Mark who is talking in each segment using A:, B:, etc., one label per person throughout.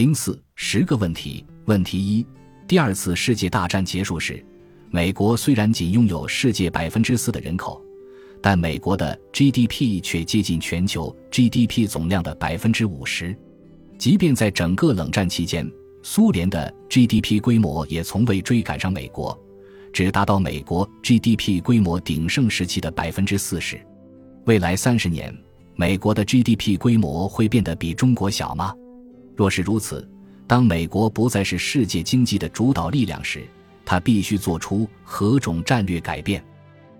A: 零四十个问题。问题一：第二次世界大战结束时，美国虽然仅拥有世界百分之四的人口，但美国的 GDP 却接近全球 GDP 总量的百分之五十。即便在整个冷战期间，苏联的 GDP 规模也从未追赶上美国，只达到美国 GDP 规模鼎盛时期的百分之四十。未来三十年，美国的 GDP 规模会变得比中国小吗？若是如此，当美国不再是世界经济的主导力量时，它必须做出何种战略改变？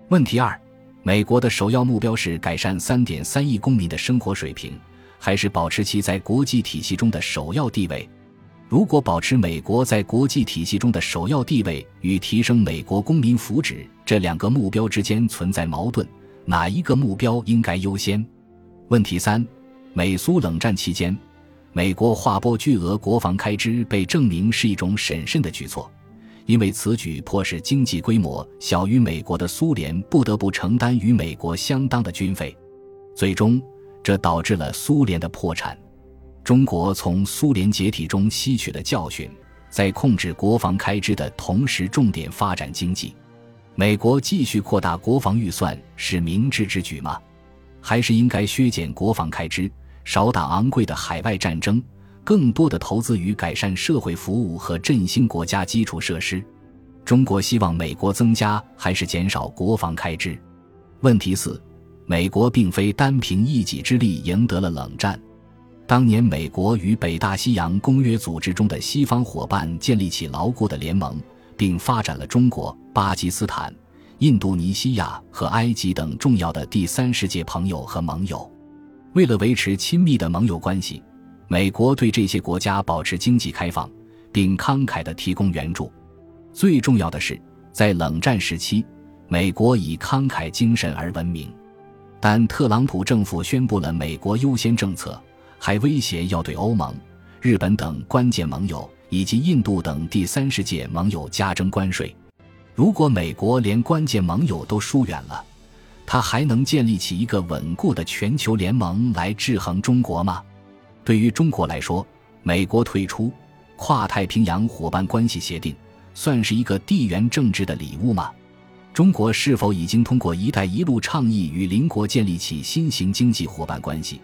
A: 问题二：美国的首要目标是改善三点三亿公民的生活水平，还是保持其在国际体系中的首要地位？如果保持美国在国际体系中的首要地位与提升美国公民福祉这两个目标之间存在矛盾，哪一个目标应该优先？问题三：美苏冷战期间。美国划拨巨额国防开支被证明是一种审慎的举措，因为此举迫使经济规模小于美国的苏联不得不承担与美国相当的军费，最终这导致了苏联的破产。中国从苏联解体中吸取了教训，在控制国防开支的同时重点发展经济。美国继续扩大国防预算是明智之举吗？还是应该削减国防开支？少打昂贵的海外战争，更多的投资于改善社会服务和振兴国家基础设施。中国希望美国增加还是减少国防开支？问题四：美国并非单凭一己之力赢得了冷战。当年，美国与北大西洋公约组织中的西方伙伴建立起牢固的联盟，并发展了中国、巴基斯坦、印度尼西亚和埃及等重要的第三世界朋友和盟友。为了维持亲密的盟友关系，美国对这些国家保持经济开放，并慷慨地提供援助。最重要的是，在冷战时期，美国以慷慨精神而闻名。但特朗普政府宣布了“美国优先”政策，还威胁要对欧盟、日本等关键盟友以及印度等第三世界盟友加征关税。如果美国连关键盟友都疏远了，他还能建立起一个稳固的全球联盟来制衡中国吗？对于中国来说，美国退出跨太平洋伙伴关系协定，算是一个地缘政治的礼物吗？中国是否已经通过“一带一路”倡议与邻国建立起新型经济伙伴关系，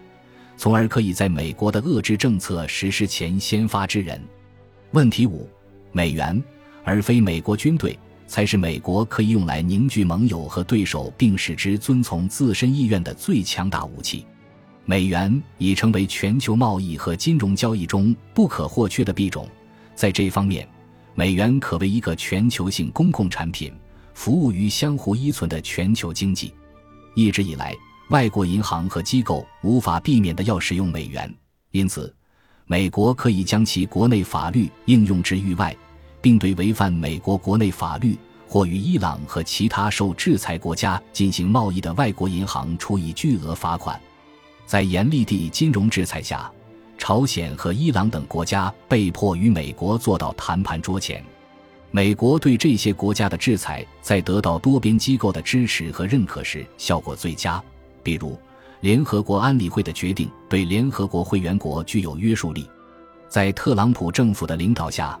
A: 从而可以在美国的遏制政策实施前先发制人？问题五：美元而非美国军队。才是美国可以用来凝聚盟友和对手，并使之遵从自身意愿的最强大武器。美元已成为全球贸易和金融交易中不可或缺的币种。在这方面，美元可为一个全球性公共产品，服务于相互依存的全球经济。一直以来，外国银行和机构无法避免的要使用美元，因此，美国可以将其国内法律应用至域外。并对违反美国国内法律或与伊朗和其他受制裁国家进行贸易的外国银行处以巨额罚款。在严厉的金融制裁下，朝鲜和伊朗等国家被迫与美国坐到谈判桌前。美国对这些国家的制裁在得到多边机构的支持和认可时效果最佳。比如，联合国安理会的决定对联合国会员国具有约束力。在特朗普政府的领导下。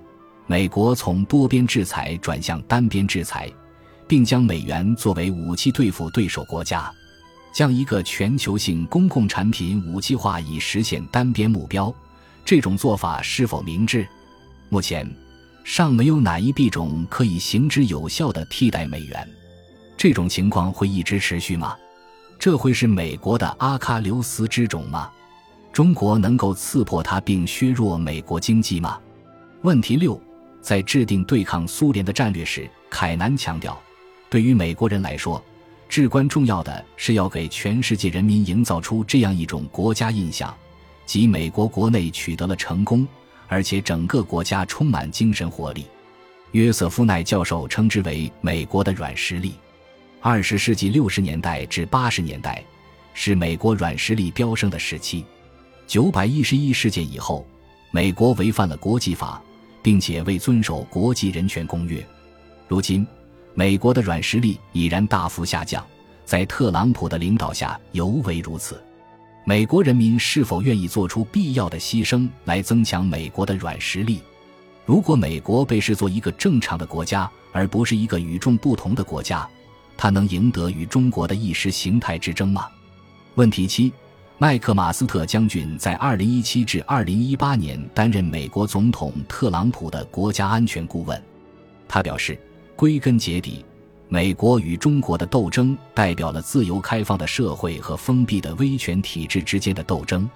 A: 美国从多边制裁转向单边制裁，并将美元作为武器对付对手国家，将一个全球性公共产品武器化以实现单边目标。这种做法是否明智？目前尚没有哪一币种可以行之有效的替代美元。这种情况会一直持续吗？这会是美国的阿喀琉斯之种吗？中国能够刺破它并削弱美国经济吗？问题六。在制定对抗苏联的战略时，凯南强调，对于美国人来说，至关重要的是要给全世界人民营造出这样一种国家印象：即美国国内取得了成功，而且整个国家充满精神活力。约瑟夫奈教授称之为“美国的软实力”。二十世纪六十年代至八十年代是美国软实力飙升的时期。九百一十一事件以后，美国违反了国际法。并且未遵守国际人权公约。如今，美国的软实力已然大幅下降，在特朗普的领导下尤为如此。美国人民是否愿意做出必要的牺牲来增强美国的软实力？如果美国被视作一个正常的国家，而不是一个与众不同的国家，它能赢得与中国的意识形态之争吗？问题七：麦克马斯特将军在2017至2018年担任美国总统特朗普的国家安全顾问。他表示，归根结底，美国与中国的斗争代表了自由开放的社会和封闭的威权体制之间的斗争。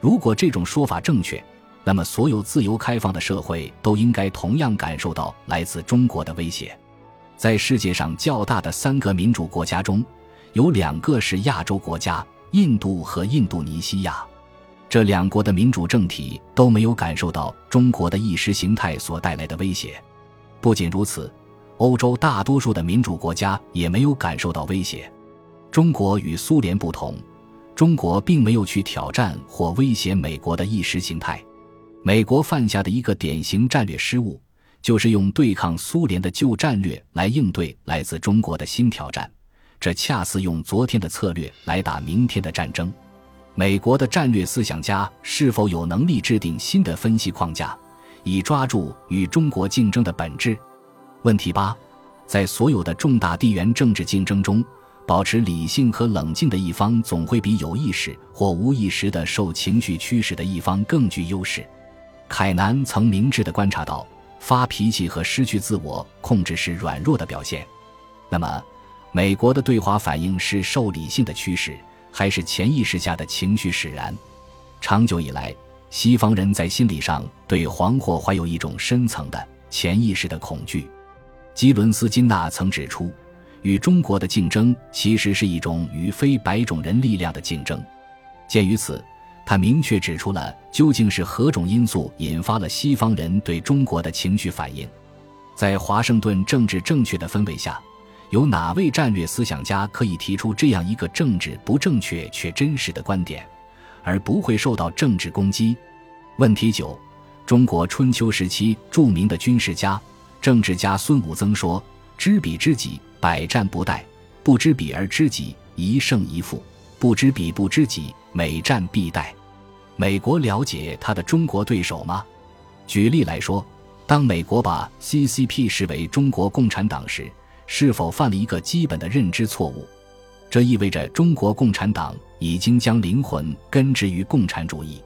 A: 如果这种说法正确，那么所有自由开放的社会都应该同样感受到来自中国的威胁。在世界上较大的三个民主国家中，有两个是亚洲国家：印度和印度尼西亚。这两国的民主政体都没有感受到中国的意识形态所带来的威胁。不仅如此，欧洲大多数的民主国家也没有感受到威胁。中国与苏联不同，中国并没有去挑战或威胁美国的意识形态。美国犯下的一个典型战略失误，就是用对抗苏联的旧战略来应对来自中国的新挑战。这恰似用昨天的策略来打明天的战争。美国的战略思想家是否有能力制定新的分析框架？以抓住与中国竞争的本质。问题八，在所有的重大地缘政治竞争中，保持理性和冷静的一方总会比有意识或无意识的受情绪驱使的一方更具优势。凯南曾明智地观察到，发脾气和失去自我控制是软弱的表现。那么，美国的对华反应是受理性的驱使，还是潜意识下的情绪使然？长久以来。西方人在心理上对黄祸怀有一种深层的潜意识的恐惧。基伦斯金纳曾指出，与中国的竞争其实是一种与非白种人力量的竞争。鉴于此，他明确指出了究竟是何种因素引发了西方人对中国的情绪反应。在华盛顿政治正确的氛围下，有哪位战略思想家可以提出这样一个政治不正确却真实的观点？而不会受到政治攻击。问题九：中国春秋时期著名的军事家、政治家孙武曾说：“知彼知己，百战不殆；不知彼而知己，一胜一负；不知彼不知己，每战必殆。”美国了解他的中国对手吗？举例来说，当美国把 CCP 视为中国共产党时，是否犯了一个基本的认知错误？这意味着中国共产党已经将灵魂根植于共产主义。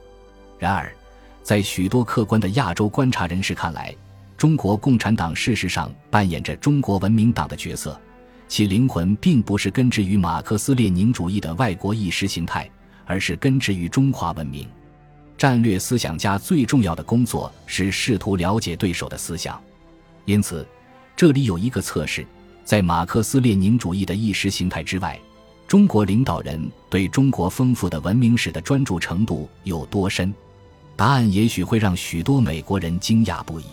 A: 然而，在许多客观的亚洲观察人士看来，中国共产党事实上扮演着中国文明党的角色，其灵魂并不是根植于马克思列宁主义的外国意识形态，而是根植于中华文明。战略思想家最重要的工作是试图了解对手的思想，因此，这里有一个测试：在马克思列宁主义的意识形态之外。中国领导人对中国丰富的文明史的专注程度有多深？答案也许会让许多美国人惊讶不已。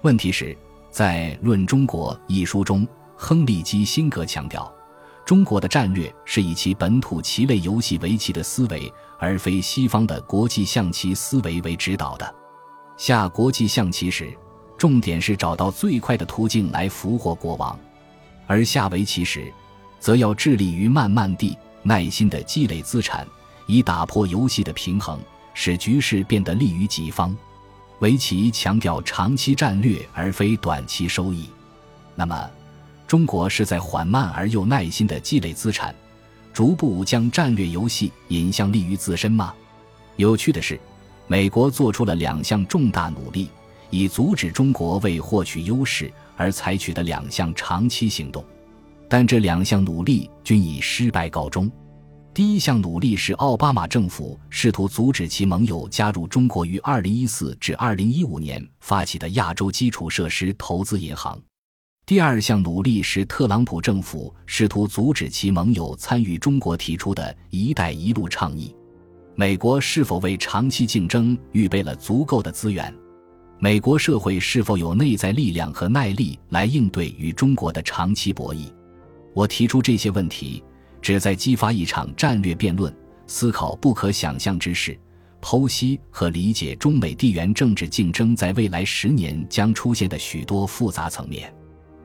A: 问题是，在《论中国》一书中，亨利·基辛格强调，中国的战略是以其本土棋类游戏围棋的思维，而非西方的国际象棋思维为指导的。下国际象棋时，重点是找到最快的途径来俘获国王；而下围棋时，则要致力于慢慢地、耐心地积累资产，以打破游戏的平衡，使局势变得利于己方。围棋强调长期战略而非短期收益。那么，中国是在缓慢而又耐心地积累资产，逐步将战略游戏引向利于自身吗？有趣的是，美国做出了两项重大努力，以阻止中国为获取优势而采取的两项长期行动。但这两项努力均以失败告终。第一项努力是奥巴马政府试图阻止其盟友加入中国于2014至2015年发起的亚洲基础设施投资银行；第二项努力是特朗普政府试图阻止其盟友参与中国提出的一带一路倡议。美国是否为长期竞争预备了足够的资源？美国社会是否有内在力量和耐力来应对与中国的长期博弈？我提出这些问题，旨在激发一场战略辩论，思考不可想象之事，剖析和理解中美地缘政治竞争在未来十年将出现的许多复杂层面。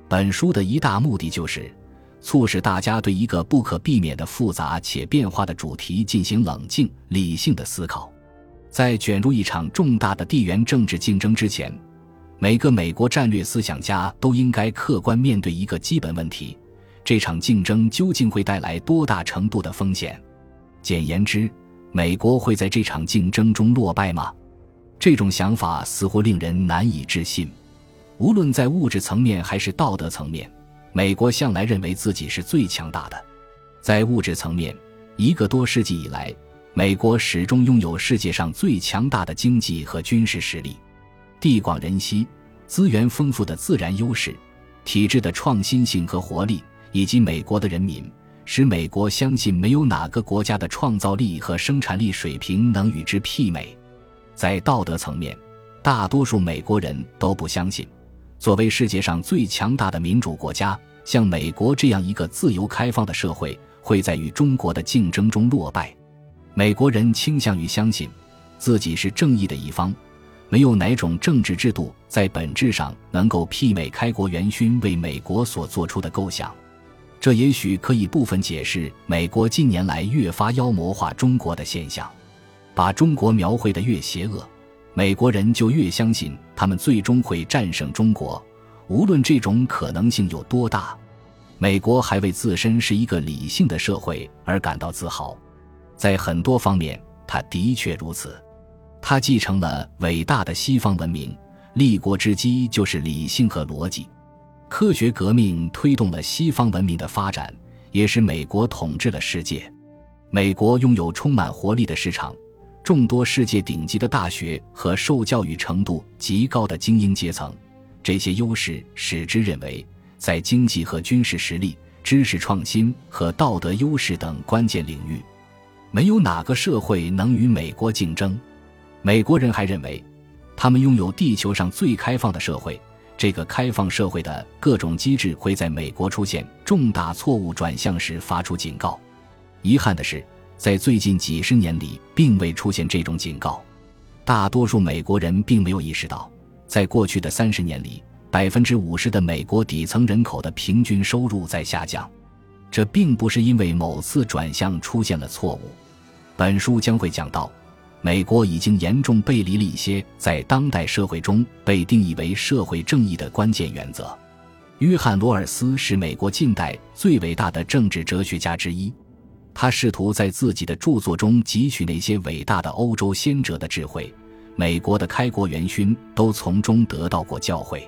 A: 本书的一大目的就是促使大家对一个不可避免的复杂且变化的主题进行冷静理性的思考。在卷入一场重大的地缘政治竞争之前，每个美国战略思想家都应该客观面对一个基本问题：这场竞争究竟会带来多大程度的风险？简言之，美国会在这场竞争中落败吗？这种想法似乎令人难以置信。无论在物质层面还是道德层面，美国向来认为自己是最强大的。在物质层面，一个多世纪以来，美国始终拥有世界上最强大的经济和军事实力，地广人稀、资源丰富的自然优势、体制的创新性和活力，以及美国的人民，使美国相信没有哪个国家的创造力和生产力水平能与之媲美。在道德层面，大多数美国人都不相信。作为世界上最强大的民主国家，像美国这样一个自由开放的社会，会在与中国的竞争中落败。美国人倾向于相信自己是正义的一方，没有哪种政治制度在本质上能够媲美开国元勋为美国所做出的构想。这也许可以部分解释美国近年来越发妖魔化中国的现象，把中国描绘的越邪恶。美国人就越相信他们最终会战胜中国，无论这种可能性有多大。美国还为自身是一个理性的社会而感到自豪，在很多方面，他的确如此。他继承了伟大的西方文明，立国之基就是理性和逻辑。科学革命推动了西方文明的发展，也使美国统治了世界。美国拥有充满活力的市场。众多世界顶级的大学和受教育程度极高的精英阶层，这些优势使之认为，在经济和军事实力、知识创新和道德优势等关键领域，没有哪个社会能与美国竞争。美国人还认为，他们拥有地球上最开放的社会。这个开放社会的各种机制会在美国出现重大错误转向时发出警告。遗憾的是。在最近几十年里，并未出现这种警告。大多数美国人并没有意识到，在过去的三十年里，百分之五十的美国底层人口的平均收入在下降。这并不是因为某次转向出现了错误。本书将会讲到，美国已经严重背离了一些在当代社会中被定义为社会正义的关键原则。约翰·罗尔斯是美国近代最伟大的政治哲学家之一。他试图在自己的著作中汲取那些伟大的欧洲先哲的智慧，美国的开国元勋都从中得到过教诲。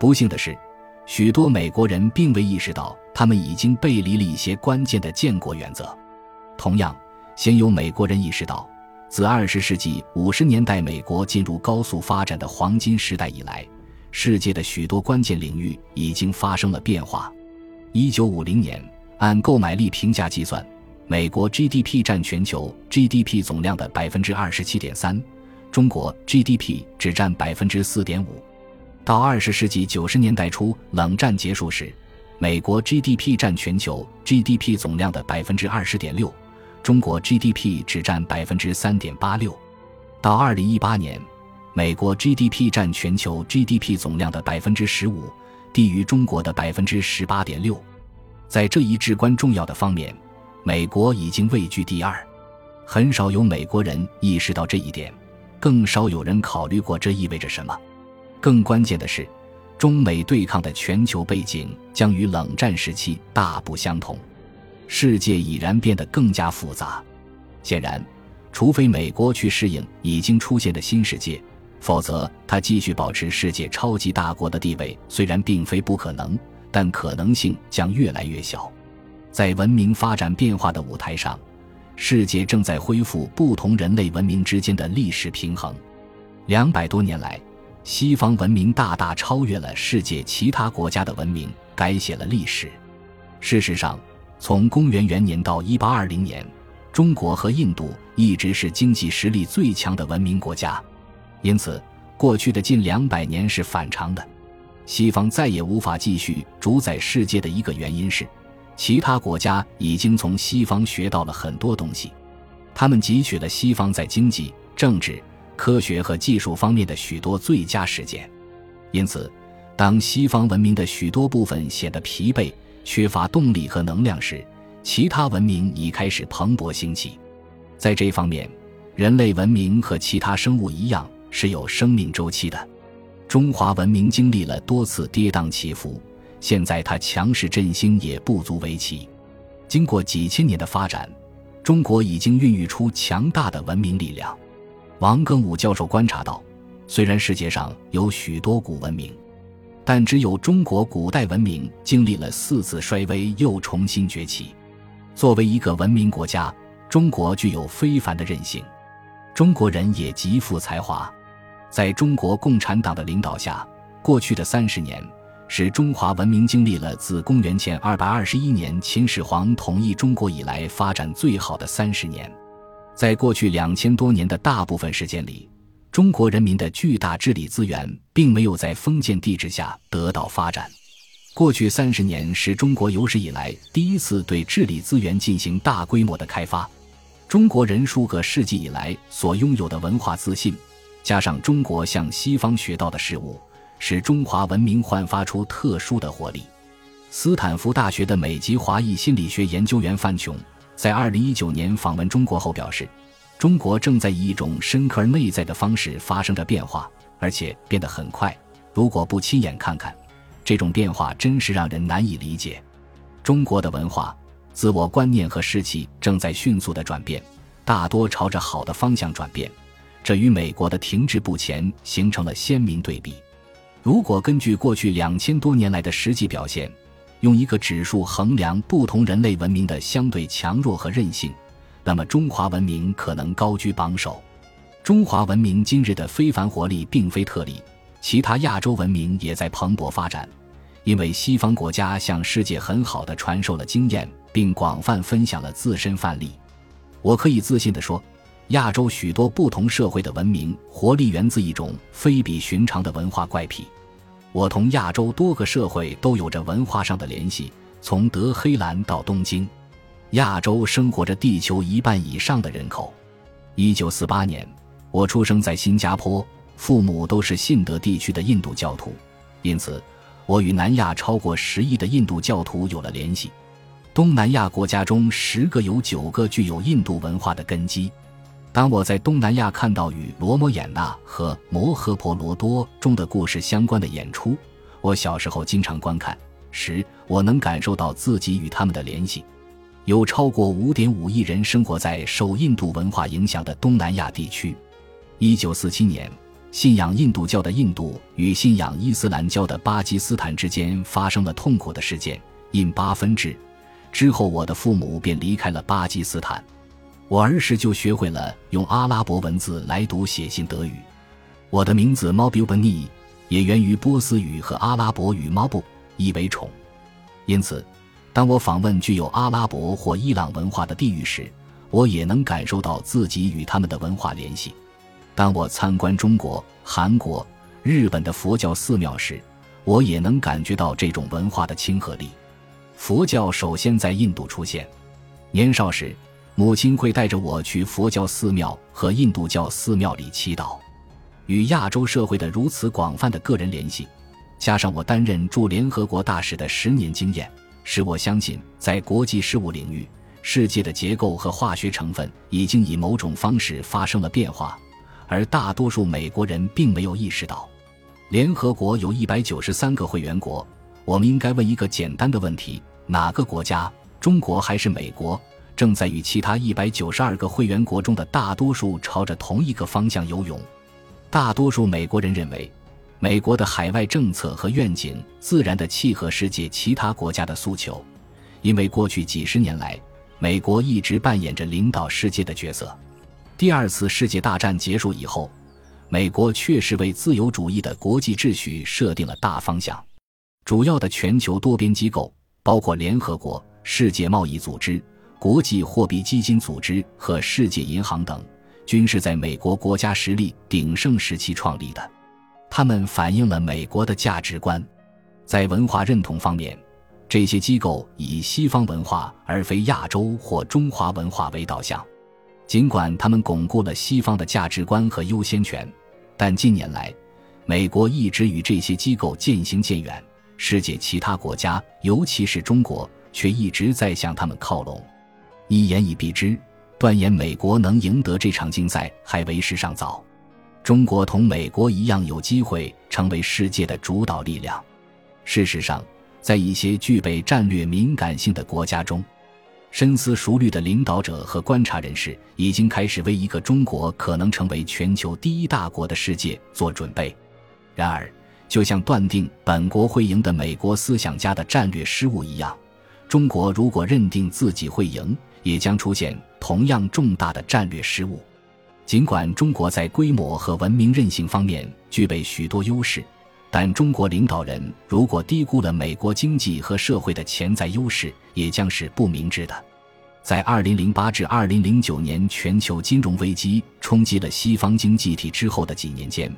A: 不幸的是，许多美国人并未意识到他们已经背离了一些关键的建国原则。同样，先有美国人意识到，自二十世纪五十年代美国进入高速发展的黄金时代以来，世界的许多关键领域已经发生了变化。一九五零年，按购买力评价计算。美国 GDP 占全球 GDP 总量的百分之二十七点三，中国 GDP 只占百分之四点五。到二十世纪九十年代初，冷战结束时，美国 GDP 占全球 GDP 总量的百分之二十点六，中国 GDP 只占百分之三点八六。到二零一八年，美国 GDP 占全球 GDP 总量的百分之十五，低于中国的百分之十八点六。在这一至关重要的方面。美国已经位居第二，很少有美国人意识到这一点，更少有人考虑过这意味着什么。更关键的是，中美对抗的全球背景将与冷战时期大不相同，世界已然变得更加复杂。显然，除非美国去适应已经出现的新世界，否则它继续保持世界超级大国的地位，虽然并非不可能，但可能性将越来越小。在文明发展变化的舞台上，世界正在恢复不同人类文明之间的历史平衡。两百多年来，西方文明大大超越了世界其他国家的文明，改写了历史。事实上，从公元元年到一八二零年，中国和印度一直是经济实力最强的文明国家。因此，过去的近两百年是反常的。西方再也无法继续主宰世界的一个原因是。其他国家已经从西方学到了很多东西，他们汲取了西方在经济、政治、科学和技术方面的许多最佳实践。因此，当西方文明的许多部分显得疲惫，缺乏动力和能量时，其他文明已开始蓬勃兴起。在这方面，人类文明和其他生物一样是有生命周期的。中华文明经历了多次跌宕起伏，现在它强势振兴也不足为奇。经过几千年的发展，中国已经孕育出强大的文明力量。王庚武教授观察到，虽然世界上有许多古文明，但只有中国古代文明经历了四次衰微又重新崛起。作为一个文明国家，中国具有非凡的韧性，中国人也极富才华。在中国共产党的领导下，过去的三十年是中华文明经历了自公元前二百二十一年秦始皇统一中国以来发展最好的三十年。在过去两千多年的大部分时间里，中国人民的巨大治理资源并没有在封建帝制下得到发展。过去三十年是中国有史以来第一次对治理资源进行大规模的开发。中国人数个世纪以来所拥有的文化自信。加上中国向西方学到的事物，使中华文明焕发出特殊的活力。斯坦福大学的美籍华裔心理学研究员范琼在2019年访问中国后表示：“中国正在以一种深刻而内在的方式发生着变化，而且变得很快。如果不亲眼看看，这种变化真是让人难以理解。中国的文化、自我观念和士气正在迅速的转变，大多朝着好的方向转变。”这与美国的停滞不前形成了鲜明对比。如果根据过去两千多年来的实际表现，用一个指数衡量不同人类文明的相对强弱和韧性，那么中华文明可能高居榜首。中华文明今日的非凡活力并非特例，其他亚洲文明也在蓬勃发展，因为西方国家向世界很好的传授了经验，并广泛分享了自身范例。我可以自信地说。亚洲许多不同社会的文明活力源自一种非比寻常的文化怪癖。我同亚洲多个社会都有着文化上的联系，从德黑兰到东京，亚洲生活着地球一半以上的人口。一九四八年，我出生在新加坡，父母都是信德地区的印度教徒，因此我与南亚超过十亿的印度教徒有了联系。东南亚国家中，十个有九个具有印度文化的根基。当我在东南亚看到与《罗摩衍那》和《摩诃婆罗多》中的故事相关的演出，我小时候经常观看时，我能感受到自己与他们的联系。有超过五点五亿人生活在受印度文化影响的东南亚地区。一九四七年，信仰印度教的印度与信仰伊斯兰教的巴基斯坦之间发生了痛苦的事件——印巴分治。之后，我的父母便离开了巴基斯坦。我儿时就学会了用阿拉伯文字来读写信德语。我的名字 m o b u b n i 也源于波斯语和阿拉伯语 Mobu，意为宠。因此，当我访问具有阿拉伯或伊朗文化的地域时，我也能感受到自己与他们的文化联系。当我参观中国、韩国、日本的佛教寺庙时，我也能感觉到这种文化的亲和力。佛教首先在印度出现。年少时。母亲会带着我去佛教寺庙和印度教寺庙里祈祷，与亚洲社会的如此广泛的个人联系，加上我担任驻联合国大使的十年经验，使我相信，在国际事务领域，世界的结构和化学成分已经以某种方式发生了变化，而大多数美国人并没有意识到。联合国有一百九十三个会员国，我们应该问一个简单的问题：哪个国家，中国还是美国？正在与其他一百九十二个会员国中的大多数朝着同一个方向游泳。大多数美国人认为，美国的海外政策和愿景自然地契合世界其他国家的诉求，因为过去几十年来，美国一直扮演着领导世界的角色。第二次世界大战结束以后，美国确实为自由主义的国际秩序设定了大方向。主要的全球多边机构，包括联合国、世界贸易组织。国际货币基金组织和世界银行等，均是在美国国家实力鼎盛时期创立的。他们反映了美国的价值观。在文化认同方面，这些机构以西方文化而非亚洲或中华文化为导向。尽管他们巩固了西方的价值观和优先权，但近年来，美国一直与这些机构渐行渐远，世界其他国家，尤其是中国，却一直在向他们靠拢。一言以蔽之，断言美国能赢得这场竞赛还为时尚早。中国同美国一样，有机会成为世界的主导力量。事实上，在一些具备战略敏感性的国家中，深思熟虑的领导者和观察人士已经开始为一个中国可能成为全球第一大国的世界做准备。然而，就像断定本国会赢的美国思想家的战略失误一样，中国如果认定自己会赢，也将出现同样重大的战略失误。尽管中国在规模和文明韧性方面具备许多优势，但中国领导人如果低估了美国经济和社会的潜在优势，也将是不明智的。在2008至2009年全球金融危机冲击了西方经济体之后的几年间，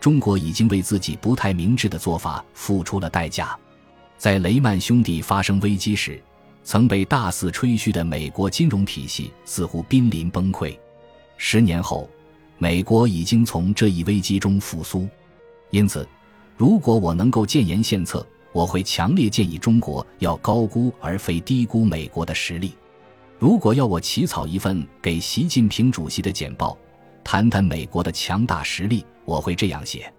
A: 中国已经为自己不太明智的做法付出了代价。在雷曼兄弟发生危机时，曾被大肆吹嘘的美国金融体系似乎濒临崩溃。十年后，美国已经从这一危机中复苏，因此，如果我能够建言献策，我会强烈建议中国要高估而非低估美国的实力。如果要我起草一份给习近平主席的简报，谈谈美国的强大实力，我会这样写。